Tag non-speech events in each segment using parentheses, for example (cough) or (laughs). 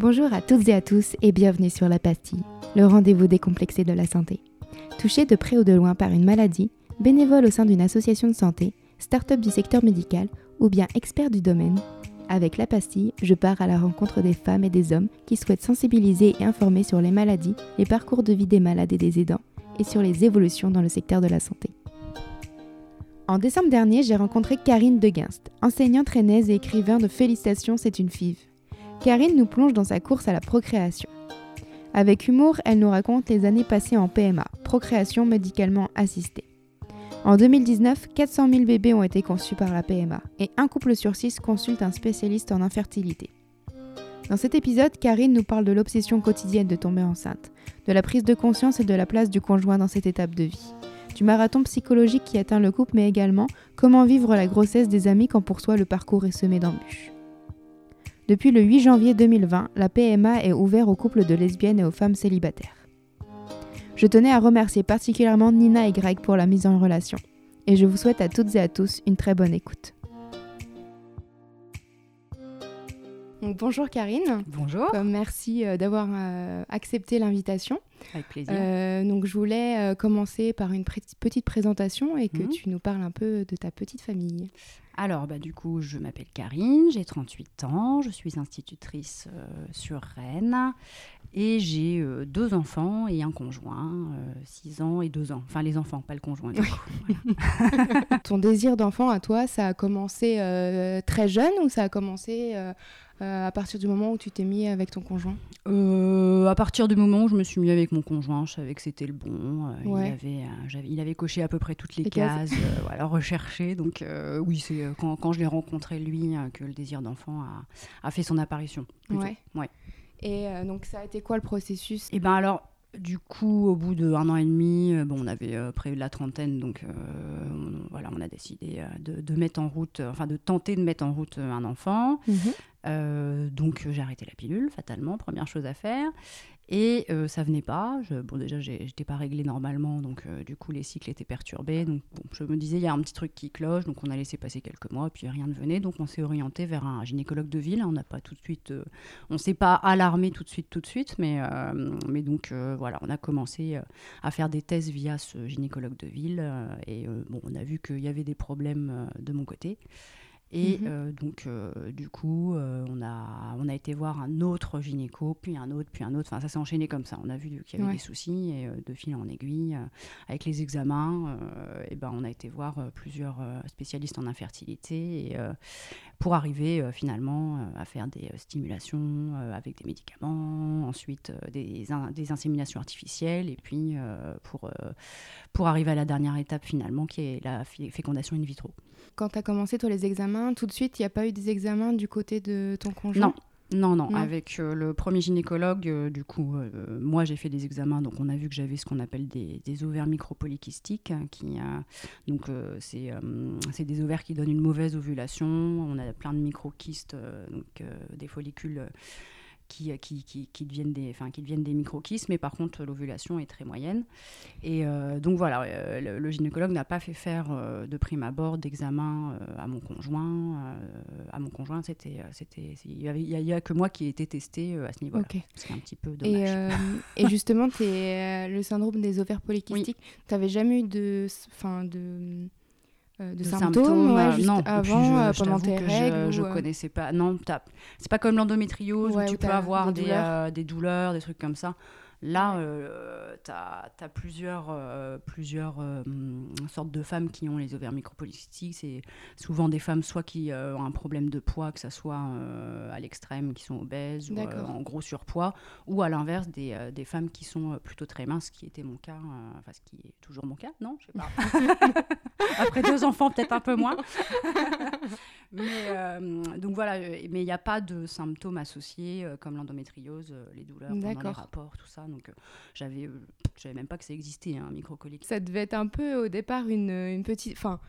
Bonjour à toutes et à tous et bienvenue sur La Pastille, le rendez-vous décomplexé de la santé. Touché de près ou de loin par une maladie, bénévole au sein d'une association de santé, start-up du secteur médical ou bien expert du domaine, avec La Pastille, je pars à la rencontre des femmes et des hommes qui souhaitent sensibiliser et informer sur les maladies, les parcours de vie des malades et des aidants et sur les évolutions dans le secteur de la santé. En décembre dernier, j'ai rencontré Karine Deguinst, enseignante rennaise et écrivain de Félicitations, c'est une five. Karine nous plonge dans sa course à la procréation. Avec humour, elle nous raconte les années passées en PMA, procréation médicalement assistée. En 2019, 400 000 bébés ont été conçus par la PMA et un couple sur six consulte un spécialiste en infertilité. Dans cet épisode, Karine nous parle de l'obsession quotidienne de tomber enceinte, de la prise de conscience et de la place du conjoint dans cette étape de vie, du marathon psychologique qui atteint le couple, mais également comment vivre la grossesse des amis quand pour soi le parcours est semé d'embûches. Depuis le 8 janvier 2020, la PMA est ouverte aux couples de lesbiennes et aux femmes célibataires. Je tenais à remercier particulièrement Nina et Greg pour la mise en relation. Et je vous souhaite à toutes et à tous une très bonne écoute. Bonjour Karine. Bonjour. Euh, merci euh, d'avoir euh, accepté l'invitation. Avec plaisir. donc je voulais commencer par une petite présentation et que mhm. tu nous parles un peu de ta petite famille. Alors, bah, du coup, je m'appelle Karine, j'ai 38 ans, je suis institutrice sur Rennes et j'ai deux enfants et un conjoint, 6 ans et 2 ans. Enfin, les enfants, pas le conjoint. Du coup. (laughs) Ton désir d'enfant à toi, ça a commencé très jeune ou ça a commencé euh, à partir du moment où tu t'es mis avec ton conjoint? Euh, À partir du moment où je me suis mis avec mon conjoint, je savais que c'était le bon. Euh, il, avait, il avait coché à peu près toutes les, cases, voilà, recherchées. Donc oui, c'est quand, quand, je l'ai rencontré lui que le désir d'enfant a, a, fait son apparition. Ouais. ouais. Et donc ça a été quoi le processus? Eh ben alors du coup, au bout d'un an et demi, bon, on avait prévu la trentaine, donc on, voilà, on a décidé de, de, mettre en route, enfin de tenter de mettre en route un enfant. Mhm. Euh, donc j'ai arrêté la pilule, fatalement, première chose à faire. Et euh, ça venait pas. Je, bon, déjà, j'étais pas réglée normalement, donc euh, du coup, les cycles étaient perturbés. Donc je me disais, il y a un petit truc qui cloche, donc on a laissé passer quelques mois, puis rien ne venait. Donc on s'est orienté vers un gynécologue de ville. On n'a pas tout de suite, on s'est pas alarmé tout de suite, tout de suite, mais, mais donc voilà, on a commencé à faire des tests via ce gynécologue de ville. et bon, on a vu qu'il y avait des problèmes de mon côté. Et mhm. euh, donc, euh, du coup, euh, on, a, on a été voir un autre gynéco, puis un autre, puis un autre. Enfin, ça s'est enchaîné comme ça. On a vu qu'il y avait des soucis, et de fil en aiguille, avec les examens, et ben, on a été voir plusieurs spécialistes en infertilité et, pour arriver finalement à faire des stimulations avec des médicaments, ensuite des, des, inséminations artificielles, et puis pour, pour arriver à la dernière étape finalement, qui est la fécondation in vitro. Quand tu as commencé, toi, les examens, tout de suite, il n'y a pas eu des examens du côté de ton conjoint? Non. Non, non, avec euh, le premier gynécologue, euh, du coup, euh, moi j'ai fait des examens, donc on a vu que j'avais ce qu'on appelle des, ovaires micropolykystiques, hein, qui, donc c'est des ovaires qui donnent une mauvaise ovulation, on a plein de microkystes, donc des follicules qui, qui, qui, deviennent des, enfin, qui deviennent des microkystes, mais par contre l'ovulation est très moyenne. Et euh, donc voilà, euh, le, gynécologue n'a pas fait faire euh, de prime abord d'examen à mon conjoint. à mon conjoint, c'était, c'était, il n'y a, a, que moi qui ai été testé à ce niveau-là. C'est un petit peu dommage. Et, et justement, es, le syndrome des ovaires polykystiques, tu n'avais jamais eu de, fin, de euh, de, symptômes, euh, non, avant, euh, pendant tes règles Je, ne connaissais pas. Non, c'est pas comme l'endométriose où tu peux avoir des, des, douleurs, des trucs comme ça. Là, euh, tu as, plusieurs, euh, plusieurs euh, sortes de femmes qui ont les ovaires micropolycystiques. C'est souvent des femmes soit qui ont un problème de poids, que ce soit à l'extrême, qui sont obèses ou en gros surpoids, ou à l'inverse, des, des, femmes qui sont plutôt très minces, ce qui était mon cas, enfin ce qui est toujours mon cas, non Je sais pas. (laughs) Après deux enfants, peut-être un peu moins. (laughs) mais donc voilà, mais il n'y a pas de symptômes associés comme l'endométriose, les douleurs pendant les rapports, tout ça. Donc, euh, j'avais, je savais même pas que ça existait, un hein, microcolique. Ça devait être un peu au départ une, une petite. Enfin,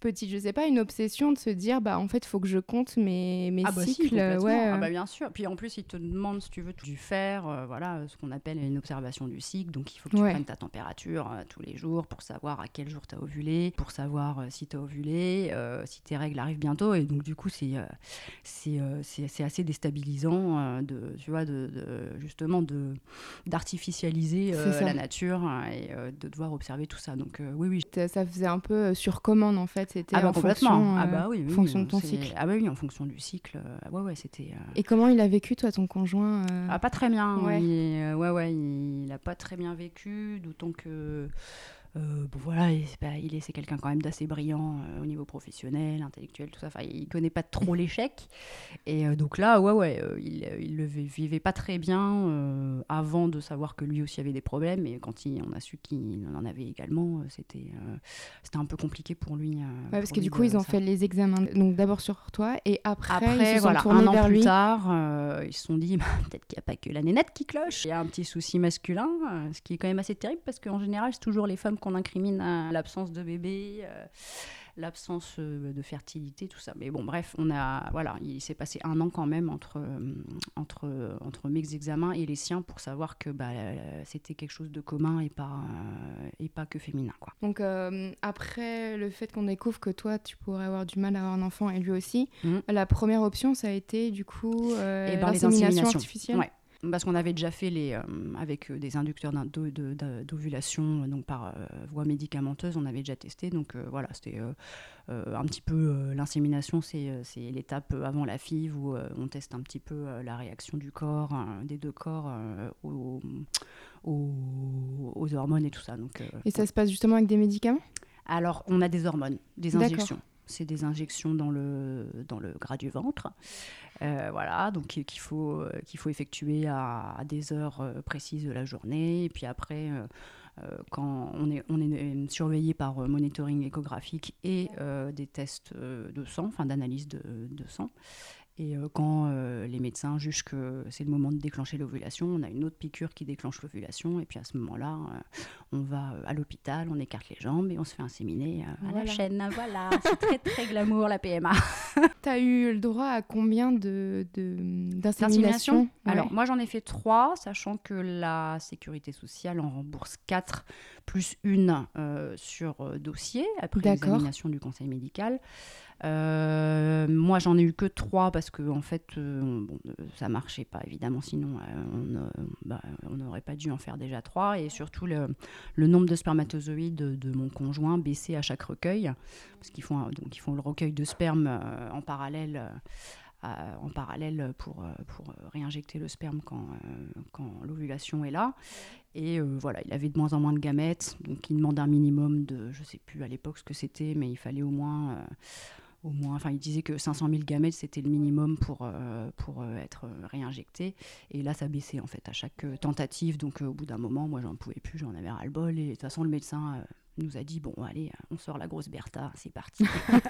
petite, je sais pas, une obsession de se dire, bah en fait, il faut que je compte mes, mes ah bah cycles. ouais. Ah bah bien sûr. Puis en plus, il te demande si tu veux du faire, euh, voilà, ce qu'on appelle une observation du cycle. Donc il faut que tu prennes ta température euh, tous les jours pour savoir à quel jour tu as ovulé, pour savoir euh, si tu as ovulé, si tes règles arrivent bientôt. Et donc du coup, c'est c'est assez déstabilisant de, tu vois, de, justement de d'artificialiser la nature et de devoir observer tout ça. Donc oui, oui. Ça faisait un peu sur commande en fait c'était ah bah, en fonction, ah bah oui, fonction de ton cycle. Ah bah oui, en fonction du cycle. Euh, ouais, ouais, c'était. Euh, Et comment il a vécu, toi, ton conjoint euh Ah, pas très bien. Ouais, il, ouais, ouais, il a pas très bien vécu, d'autant que euh, bon, voilà, il est, c'est quelqu'un quand même d'assez brillant euh, au niveau professionnel, intellectuel, tout ça. Enfin, il connaît pas trop l'échec. Et euh, donc là, ouais, ouais, il, il le vivait pas très bien avant de savoir que lui aussi avait des problèmes. Et quand il, on a su qu'il en avait également, c'était, c'était un peu compliqué pour lui. Ouais, parce que du coup, ils ont fait les examens. Donc d'abord sur toi et après, après ils se voilà, sont un an plus lui. tard, ils se sont dit (laughs) bah, peut-être qu'il n'y a pas que la nénette qui cloche. Il y a un petit souci masculin, ce qui est quand même assez terrible parce qu'en général, c'est toujours les femmes qu'on incrimine l'absence de bébé, euh, l'absence euh, de fertilité, tout ça. Mais bon, bref, on a, voilà, il s'est passé un an quand même entre, euh, entre, entre mes examens et les siens pour savoir que bah, c'était quelque chose de commun et pas, et pas que féminin. Quoi. Donc après le fait qu'on découvre que toi, tu pourrais avoir du mal à avoir un enfant et lui aussi, mmh. la première option, ça a été du coup et ben, l'insémination artificielle? Ouais parce qu'on avait déjà fait les, euh, avec euh, des inducteurs d'ovulation, donc par euh, voie médicamenteuse, on avait déjà testé. Donc voilà, c'était un petit peu l'insémination, c'est l'étape avant la FIV où on teste un petit peu la réaction du corps, des deux corps aux, aux, hormones et tout ça. Donc, et ça se passe justement avec des médicaments? Alors, on a des hormones, des injections c'est des injections dans le, dans le gras du ventre. Euh, voilà, donc qu'il faut, euh, faut effectuer à, des heures euh, précises de la journée. Et puis après, quand on est, on est surveillé par monitoring échographique et des tests de sang, enfin d'analyse de, de sang. Et euh, quand euh, les médecins jugent que c'est le moment de déclencher l'ovulation, on a une autre piqûre qui déclenche l'ovulation. Et puis à ce moment-là, euh, on va à l'hôpital, on écarte les jambes et on se fait inséminer à la chaîne. (laughs) Voilà, c'est très très glamour la PMA. (laughs) tu as eu le droit à combien de, d'insémination? Alors moi j'en ai fait trois, sachant que la sécurité sociale en rembourse quatre, plus une sur dossier après l'examination du conseil médical. Euh, moi, j'en ai eu que trois parce que en fait, euh, bon, euh, ça marchait pas évidemment. Sinon, bah, on n'aurait pas dû en faire déjà trois. Et surtout, le, le nombre de spermatozoïdes de, mon conjoint baissait à chaque recueil parce qu'ils font donc ils font le recueil de sperme en parallèle. En parallèle pour, pour réinjecter le sperme quand, quand l'ovulation est là. Et voilà, il avait de moins en moins de gamètes, donc il demande un minimum de, je sais plus à l'époque ce que c'était, mais il fallait au moins au moins, enfin, il disait que 500 000 gamètes, c'était le minimum pour, euh, pour euh, être réinjecté. Et là, ça baissait en fait à chaque euh, tentative. Donc, au bout d'un moment, moi, j'en pouvais plus, j'en avais ras-le-bol. Et de toute façon, le médecin nous a dit bon, allez, on sort la grosse Bertha, c'est parti.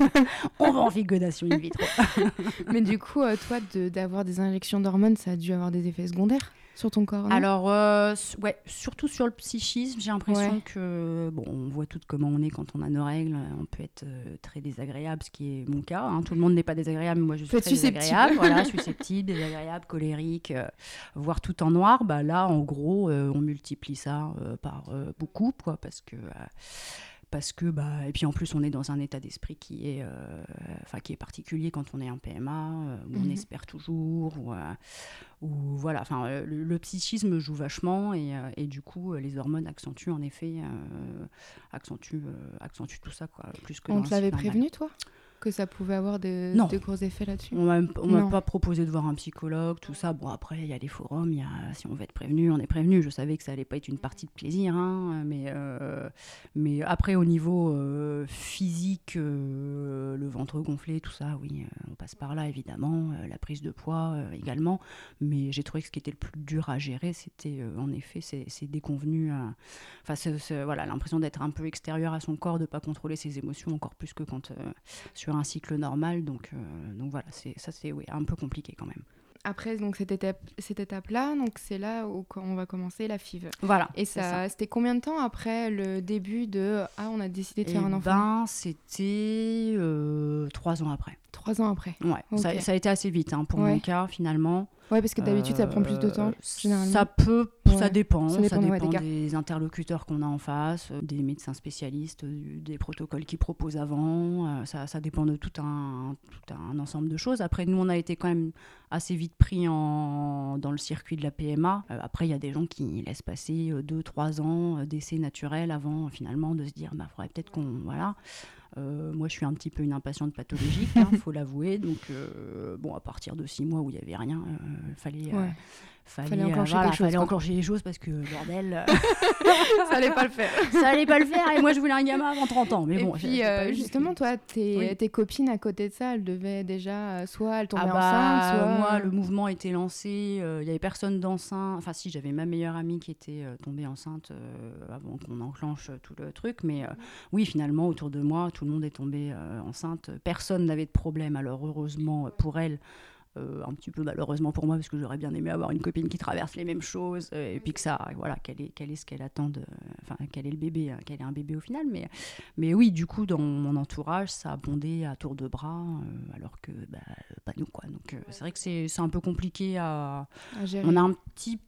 (laughs) on va en fécondation in vitro. (laughs) Mais du coup, toi, d'avoir des injections d'hormones, ça a dû avoir des effets secondaires? Sur ton corps Alors, euh, ouais, surtout sur le psychisme, j'ai l'impression que, bon, on voit tout comment on est quand on a nos règles, on peut être euh, très désagréable, ce qui est mon cas. Hein. Tout le monde n'est pas désagréable, mais moi je suis très désagréable. voilà, (laughs) susceptible, désagréable, colérique, euh, voir tout en noir. Bah, là, en gros, on multiplie ça par beaucoup, quoi, parce que parce que bah et puis en plus on est dans un état d'esprit qui est euh, enfin qui est particulier quand on est en PMA euh, où on mhm. espère toujours ou, euh, voilà enfin le, psychisme joue vachement et, et, du coup les hormones accentuent en effet accentuent accentuent tout ça quoi plus que on te l'avait prévenu toi? Que ça pouvait avoir de, gros effets là-dessus On m'a pas proposé de voir un psychologue, tout ça. Bon, après, il y a les forums, y a, si on veut être prévenu, on est prévenu. Je savais que ça allait pas être une partie de plaisir, hein, mais, euh, mais après, au niveau euh, physique, euh, le ventre gonflé, tout ça, oui, on passe par là, évidemment. la prise de poids également. Mais j'ai trouvé que ce qui était le plus dur à gérer, c'était en effet ces, déconvenus. Enfin, voilà, l'impression d'être un peu extérieur à son corps, de pas contrôler ses émotions, encore plus que quand sur un cycle normal. Donc, euh, donc voilà, c'est, ça c'est oui, un peu compliqué quand même. après donc cette étape, cette étape-là, donc c'est là où on va commencer la FIV. Voilà. Et ça, c'était combien de temps après le début de ah on a décidé de faire un enfant? Ben c'était euh, trois ans après. Trois ans après. Ouais. Ça, ça, a été assez vite hein, pour mon cas finalement. Ouais, parce que d'habitude, ça prend plus de temps, euh, généralement. Ça peut, ça dépend. Ça dépend, des, interlocuteurs qu'on a en face, euh, des médecins spécialistes, euh, des protocoles qu'ils proposent avant. Ça, ça, dépend de tout un, tout un ensemble de choses. Après, nous, on a été quand même assez vite pris en, dans le circuit de la PMA. après, il y a des gens qui laissent passer 2-3 ans d'essai naturel avant, finalement, de se dire, bah, faudrait peut-être qu'on... Voilà. Euh, moi, je suis un petit peu une impatiente pathologique, il hein, (laughs) faut l'avouer. Donc, euh, bon, à partir de six mois où il n'y avait rien, il euh, fallait, Fallait, enclencher quelque chose. Fallait enclencher les choses parce que, bordel. (laughs) ça allait pas le faire. (laughs) ça allait pas le faire et moi je voulais un gamin avant 30 ans. Mais et bon, puis justement, toi, tes, tes, copines à côté de ça, elles devaient déjà, soit elles tombaient ah bah, enceintes, soit. Moi, le mouvement était lancé, il y avait personne d'enceinte. Enfin, si, j'avais ma meilleure amie qui était tombée enceinte avant qu'on enclenche tout le truc. Mais oui, finalement, autour de moi, tout le monde est tombé enceinte. Personne n'avait de problème. Alors, heureusement pour elle, euh, un petit peu malheureusement pour moi parce que j'aurais bien aimé avoir une copine qui traverse les mêmes choses euh, et puis que ça voilà quel est quel est ce qu'elle attend de enfin quel est le bébé euh, quel est un bébé au final. Mais mais oui du coup dans mon entourage ça a bondé à tour de bras alors que bah, pas nous quoi. Donc c'est vrai que c'est un peu compliqué à, à gérer. on a un petit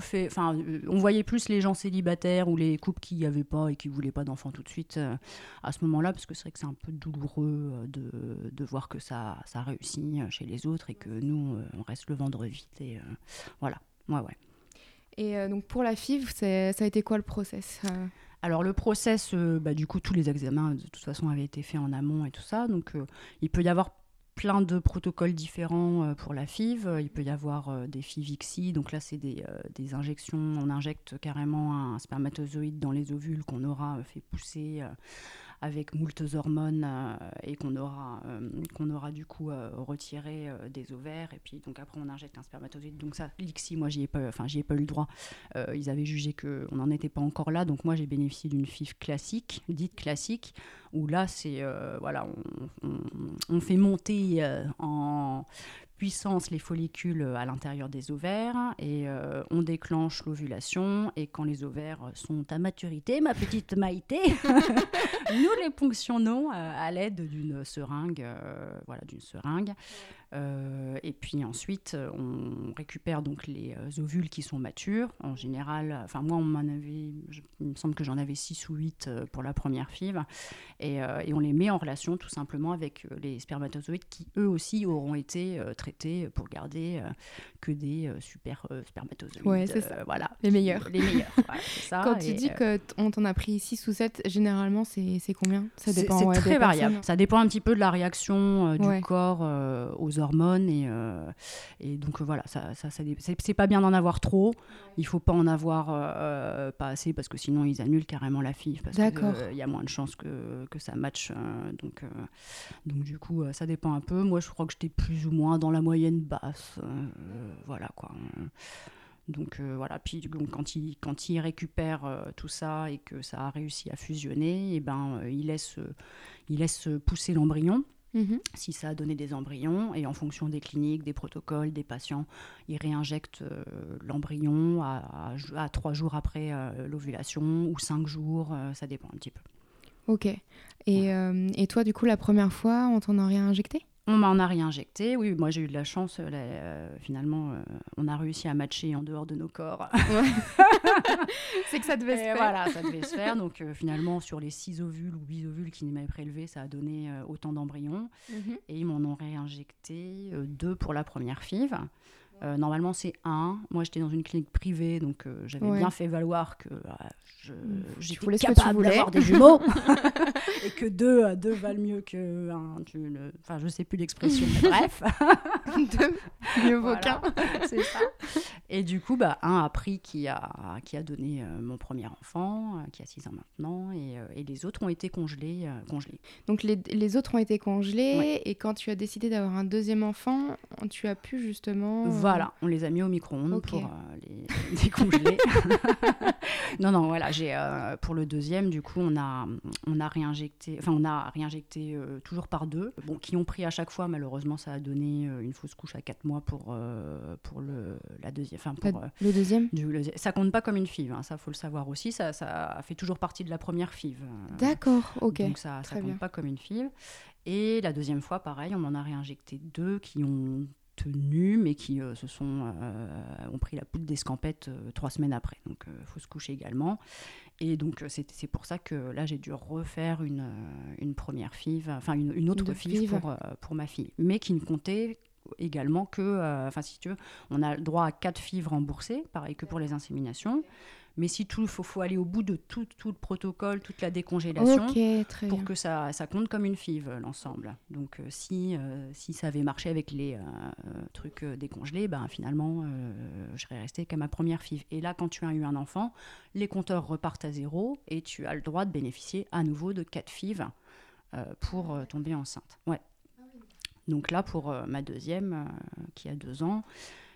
fait. Enfin, euh, on voyait plus les gens célibataires ou les couples qui n'y avaient pas et qui voulaient pas d'enfants tout de suite euh, à ce moment-là, parce que c'est vrai que c'est un peu douloureux euh, de, de, voir que ça, ça réussit chez les autres et que nous, on reste le vendre vite. Et voilà. Ouais, ouais. Et donc pour la FIV, ça a été quoi le process alors le process, bah, du coup, tous les examens de toute façon avaient été faits en amont et tout ça. Donc il peut y avoir plein de protocoles différents euh, pour la FIV. Il peut y avoir euh, des FIVXI, donc là c'est euh, des, injections, on injecte carrément un spermatozoïde dans les ovules qu'on aura fait pousser avec moultes hormones euh, et qu'on aura, euh, qu'on aura du coup euh, retiré des ovaires. Et puis donc après on injecte un spermatozoïde. Donc ça, l'ICSI, moi j'y ai pas, enfin ai pas eu le droit. ils avaient jugé qu'on n'en était pas encore là. Donc moi j'ai bénéficié d'une FIF classique, dite classique, où là c'est voilà, on, on, fait monter en puissance les follicules à l'intérieur des ovaires et euh, on déclenche l'ovulation et quand les ovaires sont à maturité, ma petite Maïté, (laughs) nous les ponctionnons euh, à l'aide d'une seringue, euh, voilà, d'une seringue. Euh, et puis ensuite, on récupère donc les euh, ovules qui sont matures. En général, enfin moi, on m'en avait, il me semble que j'en avais 6 ou 8 euh, pour la première FIV. Et, et, on les met en relation tout simplement avec les spermatozoïdes qui eux aussi auront été traités pour garder que des super spermatozoïdes. Ouais, c'est ça. voilà. Les meilleurs. Les meilleurs. (laughs) ça. Quand tu dis qu'on t'en a pris 6 ou 7, généralement, c'est combien? Ça dépend. C'est très variable. Ça dépend un petit peu de la réaction du corps aux hormones. Et, euh, et donc voilà, ça, ça, c'est pas bien d'en avoir trop. Il faut pas en avoir euh, pas assez parce que sinon ils annulent carrément la fille parce qu'il euh, y a moins de chances que, que ça matche. donc, donc du coup, ça dépend un peu. Moi, je crois que j'étais plus ou moins dans la moyenne basse. voilà quoi. Donc voilà, puis quand il, quand il récupère tout ça et que ça a réussi à fusionner, et eh ben, il, laisse, il laisse pousser l'embryon. Mhm. Si ça a donné des embryons, et en fonction des cliniques, des protocoles, des patients, ils réinjectent euh, l'embryon à, à, trois jours après euh, l'ovulation ou cinq jours, euh, ça dépend un petit peu. Ok. Et, et, toi, du coup, la première fois, on t'en a réinjecté? On m'en a réinjecté, oui. Moi, j'ai eu de la chance. Euh, finalement, euh, on a réussi à matcher en dehors de nos corps. (laughs) c'est que ça devait se faire. Voilà, ça devait se faire. Donc, euh, finalement, sur les six ovules ou huit ovules qui m'avaient prélevés, ça a donné autant d'embryons. Mhm. Et ils m'en ont réinjecté deux pour la première FIV. Euh, normalement, c'est un. Moi, j'étais dans une clinique privée, donc euh, j'avais bien fait valoir que euh, je, mmh. j'étais capable d'avoir des jumeaux (laughs) (laughs) et que deux, deux valent mieux que un. Enfin, je sais plus l'expression, mais (laughs) bref. deux, mieux vaut qu'un. c'est ça. Et du coup, bah, un a pris qui a, qui a donné mon premier enfant, qui a 6 ans maintenant, et, et, les autres ont été congelés. congelés. Donc, les, les, autres ont été congelés, et quand tu as décidé d'avoir un deuxième enfant, tu as pu justement. Voilà, on les a mis au micro-ondes pour euh, décongelé. (laughs) (laughs) non, non, voilà, j'ai euh, pour le deuxième, du coup, on a, on a réinjecté, enfin, on a réinjecté euh, toujours par deux, bon, qui ont pris à chaque fois. Malheureusement, ça a donné une fausse couche à quatre mois pour, pour le, la deuxième. Enfin, pour le deuxième? ça compte pas comme une FIV, hein, ça faut le savoir aussi. Ça, ça fait toujours partie de la première FIV. D'accord, ok. Donc ça, ça compte pas comme une FIV. Et la deuxième fois, pareil, on en a réinjecté deux qui ont tenu, mais qui euh, se sont, euh, ont pris la poudre d'escampette euh, trois semaines après. Donc, il faut se coucher également. Et donc, c'est pour ça que là, j'ai dû refaire une, une première FIV, enfin, une, une autre FIV, pour, pour ma fille, mais qui ne comptait également que, enfin, si tu veux, on a le droit à quatre FIV remboursées, pareil que pour les inséminations. Mais si tout, faut, faut aller au bout de tout, tout le protocole, toute la décongélation, pour que ça, ça compte comme une FIV, l'ensemble. Donc, euh, si, euh, si ça avait marché avec les euh, trucs décongelés, ben, finalement, je serais restée qu'à ma première FIV. Et là, quand tu as eu un enfant, les compteurs repartent à zéro et tu as le droit de bénéficier à nouveau de 4 FIV pour tomber enceinte. Ouais. Donc là, pour ma deuxième, qui a deux ans,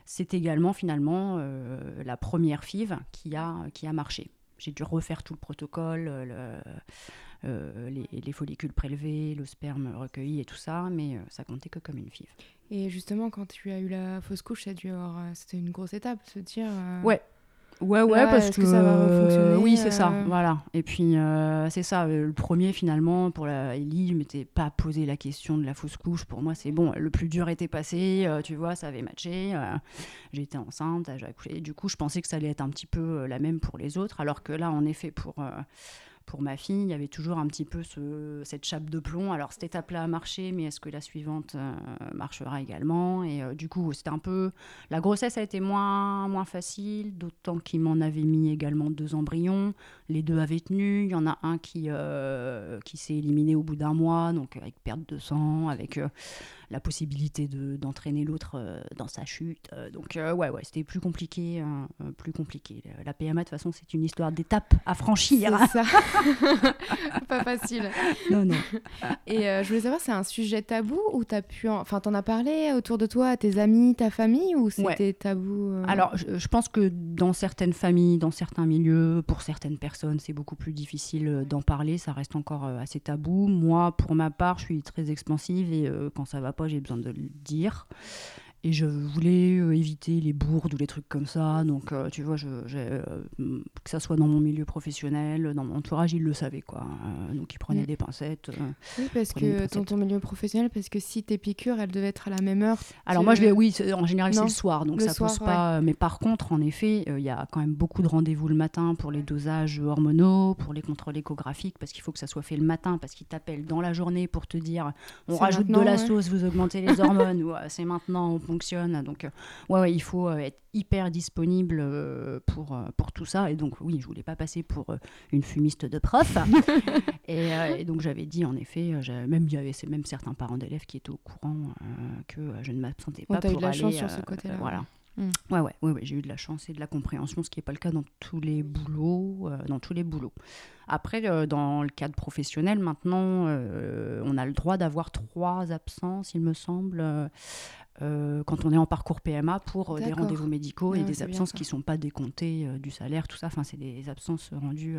c'est également finalement euh, la première FIV qui a, qui a marché. J'ai dû refaire tout le protocole, euh, les, follicules prélevés, le sperme recueilli et tout ça, mais euh, ça comptait que comme une FIV. Et justement, quand tu as eu la fausse couche, c'était une grosse étape, se dire. Ouais, Ouais, ouais, parce que, ça va fonctionner. oui, c'est ça, euh voilà. Et puis, euh, c'est ça, euh, le premier, finalement, pour la Ellie, je m'étais pas posé la question de la fausse couche. Pour moi, c'est bon, le plus dur était passé, tu vois, ça avait matché. J'étais enceinte, j'ai accouché. Du coup, je pensais que ça allait être un petit peu la même pour les autres, alors que là, en effet, pour pour ma fille, il y avait toujours un petit peu ce, cette chape de plomb. Alors, cette étape-là a marché, mais est-ce que la suivante euh, marchera également? Et euh, du coup, c'était un peu. La grossesse a été moins, moins facile, d'autant qu'il m'en avait mis également deux embryons. Les deux avaient tenu. Il y en a un qui, euh, qui s'est éliminé au bout d'un mois, donc avec perte de sang, avec la possibilité de, d'entraîner l'autre euh, dans sa chute. Euh, donc euh, ouais, ouais, c'était plus compliqué, hein, plus compliqué. La PMA, de toute façon, c'est une histoire d'étapes à franchir. C'est ça. (laughs) Pas facile. Non, non. Et je voulais savoir, c'est un sujet tabou ou t'as pu, enfin, t'en as parlé autour de toi, à tes amis, ta famille, ou c'était tabou Alors, je, pense que dans certaines familles, dans certains milieux, pour certaines personnes, c'est beaucoup plus difficile d'en parler. Ça reste encore assez tabou. Moi, pour ma part, je suis très expansive et quand ça va pas j'ai besoin de le dire. Et je voulais euh, éviter les bourdes ou les trucs comme ça. Donc, euh, tu vois, je, euh, que ça soit dans mon milieu professionnel, dans mon entourage, ils le savaient, quoi. donc, ils prenaient mm. des pincettes. oui, parce que dans ton milieu professionnel, parce que si tes piqûres, elles devaient être à la même heure. Alors, moi, je oui, en général, c'est le soir. Donc, ça pose pas. Mais par contre, en effet, il y a quand même beaucoup de rendez-vous le matin pour les dosages hormonaux, pour les contrôles échographiques, parce qu'il faut que ça soit fait le matin, parce qu'ils t'appellent dans la journée pour te dire on rajoute de la sauce, vous augmentez les hormones, (laughs) ou c'est maintenant, on fonctionne. Donc, euh, ouais, ouais, il faut euh, être hyper disponible euh, pour, pour tout ça. Et donc, oui, je voulais pas passer pour une fumiste de prof. (laughs) et, donc, j'avais dit, en effet, même il y avait même certains parents d'élèves qui étaient au courant que je ne m'absentais pas. On pour eu de la chance sur ce côté-là. Voilà. Mm. Ouais, ouais, ouais, j'ai eu de la chance et de la compréhension, ce qui n'est pas le cas dans tous les boulots. dans tous les boulots. Après, dans le cadre professionnel, maintenant, on a le droit d'avoir trois absences, il me semble, euh, quand on est en parcours PMA pour euh, des rendez-vous médicaux et des absences qui ne sont pas décomptées euh, du salaire, tout ça. Enfin, c'est des absences rendues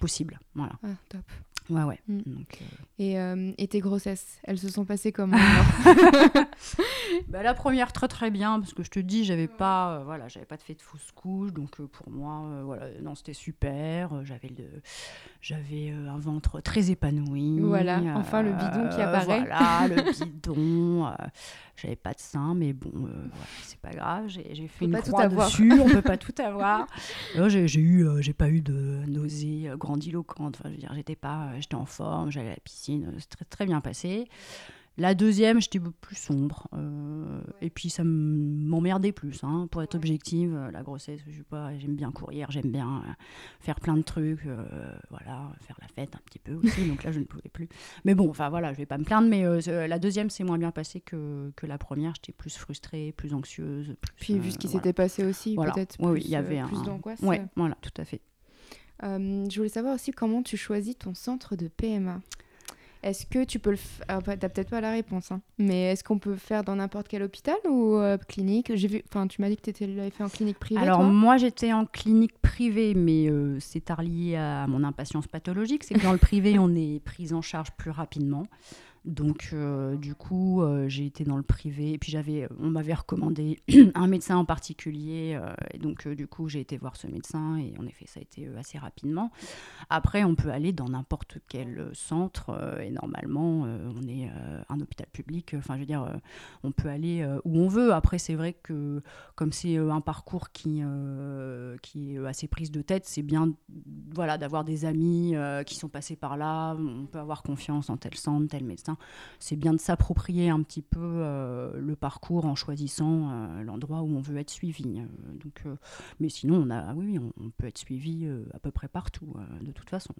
possibles. Voilà. Ah, top. Ouais, ouais. Mm. et, et, tes grossesses, elles se sont passées comment (laughs) bah, La première, très très bien, parce que je te dis, j'avais pas, voilà, j'avais pas de fait de fausse couche, donc pour moi, voilà, non, c'était super. j'avais le, j'avais un ventre très épanoui. Voilà, enfin le bidon qui apparaît. Voilà, le (laughs) bidon. J'avais pas de sein, mais bon, euh, c'est pas grave. J'ai fait une croix dessus. on peut pas tout avoir. (laughs) J'ai eu, euh, j'ai pas eu de nausées euh, grandiloquentes. Enfin, je veux dire, j'étais pas, j'étais en forme, j'allais à la piscine, c'est très très bien passé. La deuxième, j'étais plus sombre. Euh, et puis, ça m'emmerdait plus. Hein, pour être objective, euh, la grossesse, je sais pas, j'aime bien courir, j'aime bien euh, faire plein de trucs. voilà, faire la fête un petit peu aussi. (laughs) donc là, je ne pouvais plus. Mais bon, enfin voilà, je vais pas me plaindre. Mais la deuxième, c'est moins bien passé que, que la première. J'étais plus frustrée, plus anxieuse. puis, vu ce qui s'était passé aussi, peut-être oui, il y avait plus d'angoisse. Oui, voilà, tout à fait. Je voulais savoir aussi comment tu choisis ton centre de PMA. Est-ce que tu peux le faire ah, bah, T'as peut-être pas la réponse, hein. mais est-ce qu'on peut le faire dans n'importe quel hôpital ou euh, clinique? J'ai vu, enfin, tu m'as dit que tu l'avais fait en clinique privée. Alors moi, j'étais en clinique privée, mais euh, c'est lié à mon impatience pathologique. C'est que dans le privé, (laughs) on est pris en charge plus rapidement. Donc, euh, du coup, euh, j'ai été dans le privé. Et puis, j'avais, on m'avait recommandé (clears throat) un médecin en particulier. Euh, et donc, du coup, j'ai été voir ce médecin. Et en effet, ça a été assez rapidement. Après, on peut aller dans n'importe quel centre. et normalement, on est un hôpital public. Enfin, je veux dire, on peut aller où on veut. Après, c'est vrai que comme c'est un parcours qui, qui est assez prise de tête, c'est bien voilà, d'avoir des amis qui sont passés par là. On peut avoir confiance en tel centre, tel médecin c'est bien de s'approprier un petit peu euh, le parcours en choisissant euh, l'endroit où on veut être suivi. Euh, mais sinon, on a, oui, on, peut être suivi à peu près partout, de toute façon.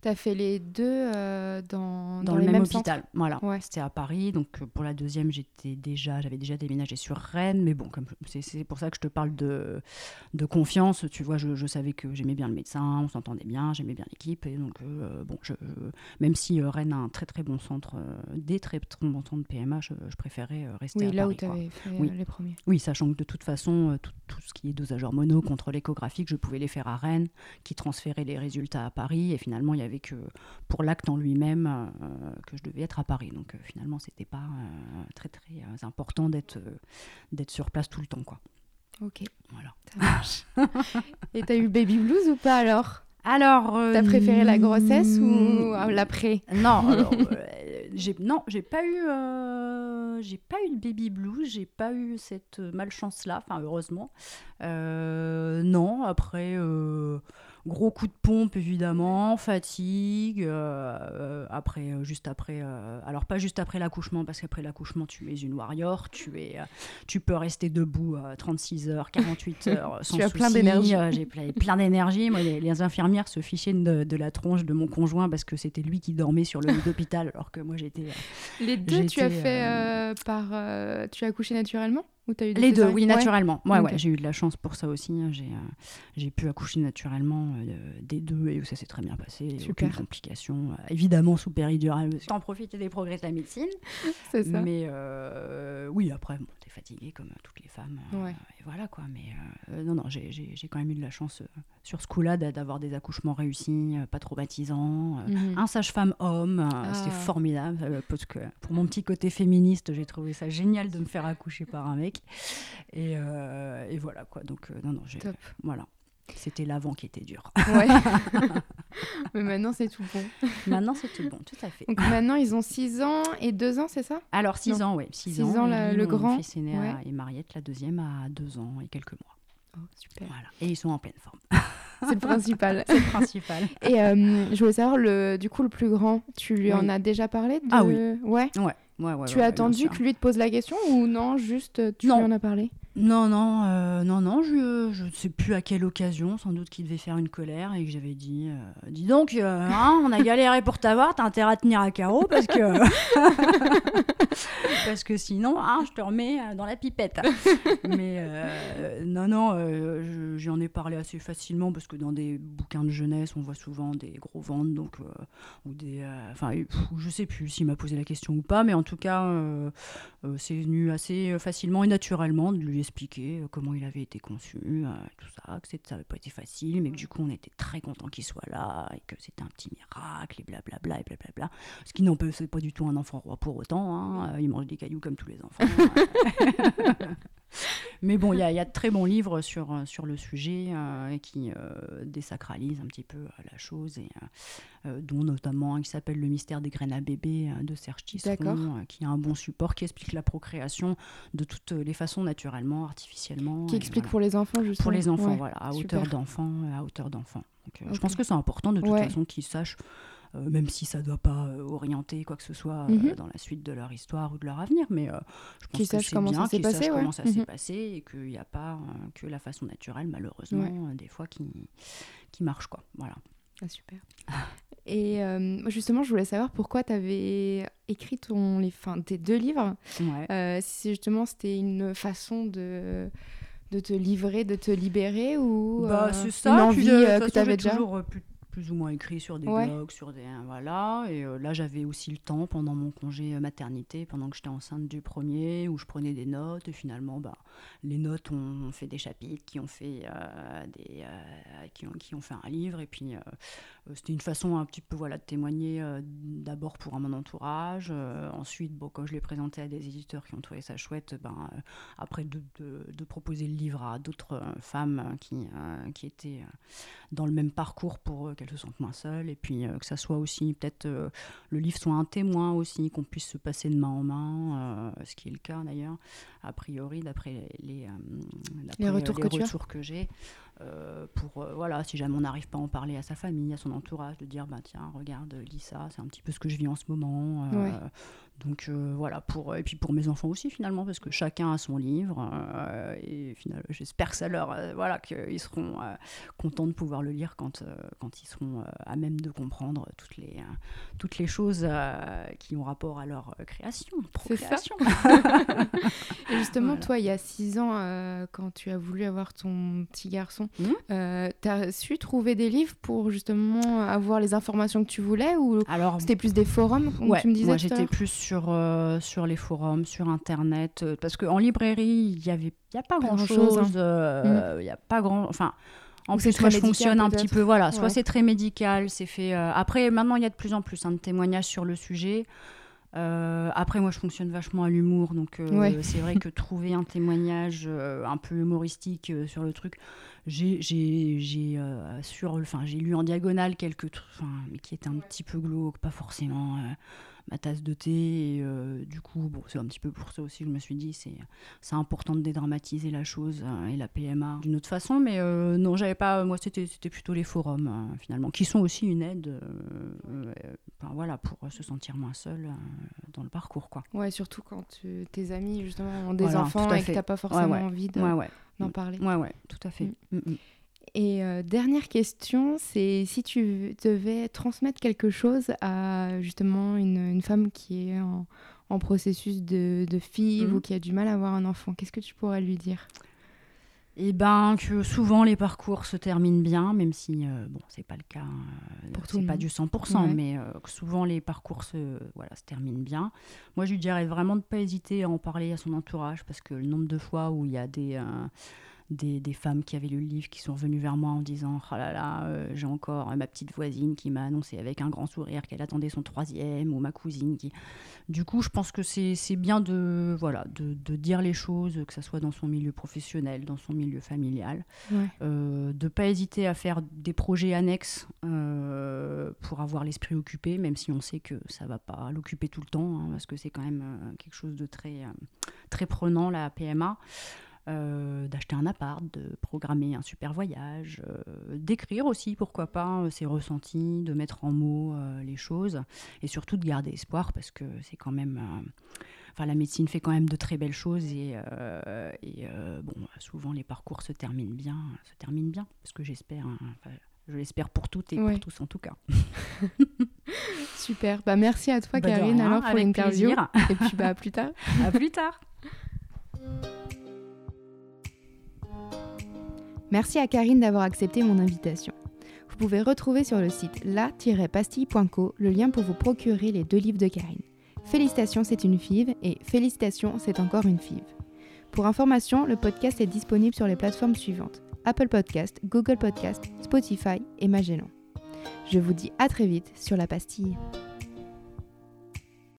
Tu as fait les deux euh, dans, dans, le même hôpital. Voilà. C'était à Paris. Donc euh, pour la deuxième, j'étais déjà, j'avais déjà déménagé sur Rennes. Mais bon, c'est pour ça que je te parle de, de confiance. Tu vois, je, je savais que j'aimais bien le médecin, on s'entendait bien, j'aimais bien l'équipe. Et donc, euh, bon, je, même si Rennes a un très très bon centre, des très, très bons centres de PMA, je, préférais rester oui, à là Paris. où tu avais fait oui. les premiers. Oui, sachant que de toute façon, tout, tout ce qui est dosage hormonaux, contrôle échographique, je pouvais les faire à Rennes, qui transférait les résultats à Paris. Et finalement, il y avait que pour l'acte en lui-même euh, que je devais être à Paris. Donc euh, finalement, c'était pas euh, très très important d'être d'être sur place tout le temps, quoi. Ok. Voilà. Ça marche. (laughs) Et t'as eu baby blues ou pas alors? Alors, t'as préféré la grossesse ou l'après? Non, (laughs) alors, j'ai non, j'ai pas eu, j'ai pas eu de baby blues, j'ai pas eu cette malchance là, enfin heureusement. non, après Gros coup de pompe évidemment, fatigue. Euh, euh, après, euh, juste après, alors pas juste après l'accouchement parce qu'après l'accouchement tu es une warrior, tu es, tu peux rester debout 36 heures, 48 (laughs) heures sans tu as plein d'énergie. J'ai plein, d'énergie. Moi, les, infirmières se fichaient de, la tronche de mon conjoint parce que c'était lui qui dormait sur le lit d'hôpital alors que moi j'étais. Les deux, tu as fait par, tu as accouché naturellement? Les deux, oui, naturellement. Ouais, ouais, j'ai eu de la chance pour ça aussi. Hein. J'ai, euh, j'ai pu accoucher naturellement euh, des deux et ça s'est très bien passé. Super. Aucune complication. Euh, évidemment, sous péridurale. T'en profites des progrès de la médecine. (laughs) C'est ça. Mais oui, après, bon, t'es fatiguée comme toutes les femmes. Et voilà quoi. Mais non, non, j'ai, quand même eu de la chance sur ce coup-là d'avoir des accouchements réussis, pas traumatisants. Mhm. Un sage-femme homme, c'était ah. formidable. Parce que pour mon petit côté féministe, j'ai trouvé ça génial de me faire accoucher par un mec. Euh, et, voilà quoi. Donc, euh, non, non, j'ai. Voilà. C'était l'avant qui était dur. Ouais. (laughs) Mais maintenant, c'est tout bon. Maintenant, c'est tout bon, tout à fait. Donc maintenant, ils ont 6 ans et 2 ans, c'est ça? Alors, 6 ans, oui. 6 ans, le grand. Mon fils aîné et Mariette, la deuxième, a 2 ans et quelques mois. Oh, super. Voilà. Et ils sont en pleine forme. (laughs) c'est le principal. (laughs) c'est le principal. Et euh, je voulais savoir, le, du coup, le plus grand, tu lui en as déjà parlé Ah oui. Ouais. Ouais tu as attendu que lui te pose la question ou non, juste tu lui en as parlé? Non, non, euh, non, non, je ne sais plus à quelle occasion, sans doute qu'il devait faire une colère et que j'avais dit euh, Dis donc, euh, hein, on a galéré pour t'avoir, t'as intérêt à tenir à carreau parce que. (laughs) (laughs) (laughs) parce que sinon, hein, je te remets dans la pipette. (laughs) Mais non, non, j'en ai parlé assez facilement parce que dans des bouquins de jeunesse, on voit souvent des gros ventres, donc, ou des. Enfin, je sais plus s'il m'a posé la question ou pas, mais en tout cas, euh, euh, c'est venu assez facilement et naturellement de lui expliquer euh, comment il avait été conçu, tout ça, que ça n'avait pas été facile, mais que du coup, on était très content qu'il soit là et que c'était un petit miracle et blablabla et blablabla. Ce qui n'empêche pas du tout un enfant roi pour autant. Hein, il mange des cailloux comme tous les enfants. (laughs) Mais bon, il y, a de très bons livres sur, euh, sur le sujet euh, qui euh, désacralisent un petit peu la chose, et dont notamment un qui s'appelle Le mystère des graines à bébé de Serge Tisseron, qui a un bon support, qui explique la procréation de toutes les façons, naturellement, artificiellement. Qui explique pour les enfants, justement. Pour les enfants, voilà, à hauteur d'enfant, à hauteur d'enfant. Je pense que c'est important de toute façon qu'ils sachent euh, même si ça ne doit pas euh, orienter quoi que ce soit euh, mhm. dans la suite de leur histoire ou de leur avenir. Mais je pense bien qu'ils sachent comment ça s'est mhm. passé et qu'il n'y a pas que la façon naturelle, malheureusement, des fois qui, qui marche. Quoi. Voilà. Ah, super. Et justement, je voulais savoir pourquoi tu avais écrit ton, les, fin, tes deux livres. si justement c'était une façon de, de te livrer, de te libérer ou bah, c'est ça, une envie que tu avais déjà toujours plus ou moins écrit sur des blogs, sur des voilà. Et euh, là, j'avais aussi le temps pendant mon congé euh, maternité, pendant que j'étais enceinte du premier, où je prenais des notes. Et finalement, bah, les notes ont fait des chapitres, qui ont fait euh, des, qui ont, qui ont fait un livre. Et puis, c'était une façon un petit peu voilà de témoigner d'abord pour mon entourage. ensuite, bon, quand je l'ai présenté à des éditeurs qui ont trouvé ça chouette, ben après de, de, de, proposer le livre à d'autres femmes qui qui étaient dans le même parcours pour qu'elles se sentent moins seules et puis euh, que ça soit aussi peut-être euh, le livre soit un témoin aussi, qu'on puisse se passer de main en main, euh, ce qui est le cas d'ailleurs, a priori d'après les, les, retours, que, retours que j'ai. Pour voilà si jamais on n'arrive pas à en parler à sa famille à son entourage de dire bah tiens regarde lis ça c'est un petit peu ce que je vis en ce moment donc voilà pour et puis pour mes enfants aussi finalement parce que chacun a son livre et finalement j'espère que ça leur voilà qu'ils seront contents de pouvoir le lire quand quand ils seront à même de comprendre toutes les, euh, toutes les choses euh, qui ont rapport à leur euh, création, procréation. (laughs) (laughs) Et justement, toi, il y a six ans, quand tu as voulu avoir ton petit garçon, mmh. tu as su trouver des livres pour justement avoir les informations que tu voulais ou c'était plus des forums, comme tu me disais Moi, j'étais plus sur, sur les forums, sur Internet, parce qu'en librairie, il n'y avait y a pas grand-chose. Hein. N'y a pas grand... Enfin, en plus, moi, je fonctionne un petit peu, voilà, soit c'est très médical, c'est fait. Euh, après, maintenant, il y a de plus en plus hein, de témoignages sur le sujet. Euh, après, moi, je fonctionne vachement à l'humour, donc euh, (laughs) c'est vrai que trouver un témoignage un peu humoristique sur le truc, j'ai enfin, j'ai lu en diagonale quelques trucs, mais qui étaient un petit peu glauques, pas forcément ma tasse de thé. Et, euh, du coup, bon, c'est un petit peu pour ça aussi que je me suis dit c'est c'est important de dédramatiser la chose euh, et la PMA d'une autre façon. Mais euh, non, j'avais pas. Moi, c'était c'était plutôt les forums finalement, qui sont aussi une aide. voilà, pour se sentir moins seul dans le parcours, quoi. Ouais, surtout quand tes amis justement ont des enfants et que t'as pas forcément envie d'en mm. parler. Ouais, ouais, tout à fait. Mm. Mm, et euh, dernière question, c'est si tu devais transmettre quelque chose à justement une, femme qui est en, processus de, de FIV ou mhm. qui a du mal à avoir un enfant, qu'est-ce que tu pourrais lui dire? Eh ben, que souvent les parcours se terminent bien, même si, euh, bon, c'est pas le cas, euh, c'est pas du 100%, mais que souvent les parcours se, voilà, se terminent bien. Moi, je lui dirais vraiment de ne pas hésiter à en parler à son entourage, parce que le nombre de fois où il y a des des, des, femmes qui avaient lu le livre qui sont venues vers moi en disant Oh là là, euh, j'ai encore ma petite voisine qui m'a annoncé avec un grand sourire qu'elle attendait son troisième, ou ma cousine qui. Du coup, je pense que c'est bien de, voilà, de, de, dire les choses, que ce soit dans son milieu professionnel, dans son milieu familial, euh, de ne pas hésiter à faire des projets annexes euh, pour avoir l'esprit occupé, même si on sait que ça ne va pas l'occuper tout le temps, hein, parce que c'est quand même quelque chose de très, très prenant, la PMA. Euh, d'acheter un appart, de programmer un super voyage, euh, d'écrire aussi, pourquoi pas, euh, ses ressentis, de mettre en mots les choses, et surtout de garder espoir, parce que c'est quand même... Enfin, la médecine fait quand même de très belles choses, et, et bon, souvent les parcours se terminent bien, se terminent bien, parce que j'espère... Hein, je l'espère pour toutes et pour tous en tout cas. (laughs) Super. Bah, merci à toi, bah, Karine, alors pour l'interview. Et puis bah, à plus tard. (laughs) à plus tard. Merci à Karine d'avoir accepté mon invitation. Vous pouvez retrouver sur le site la-pastille.co le lien pour vous procurer les deux livres de Karine. Félicitations, c'est une FIV et Félicitations, c'est encore une FIV. Pour information, le podcast est disponible sur les plateformes suivantes Apple Podcast, Google Podcast, Spotify et Magellan. Je vous dis à très vite sur la pastille.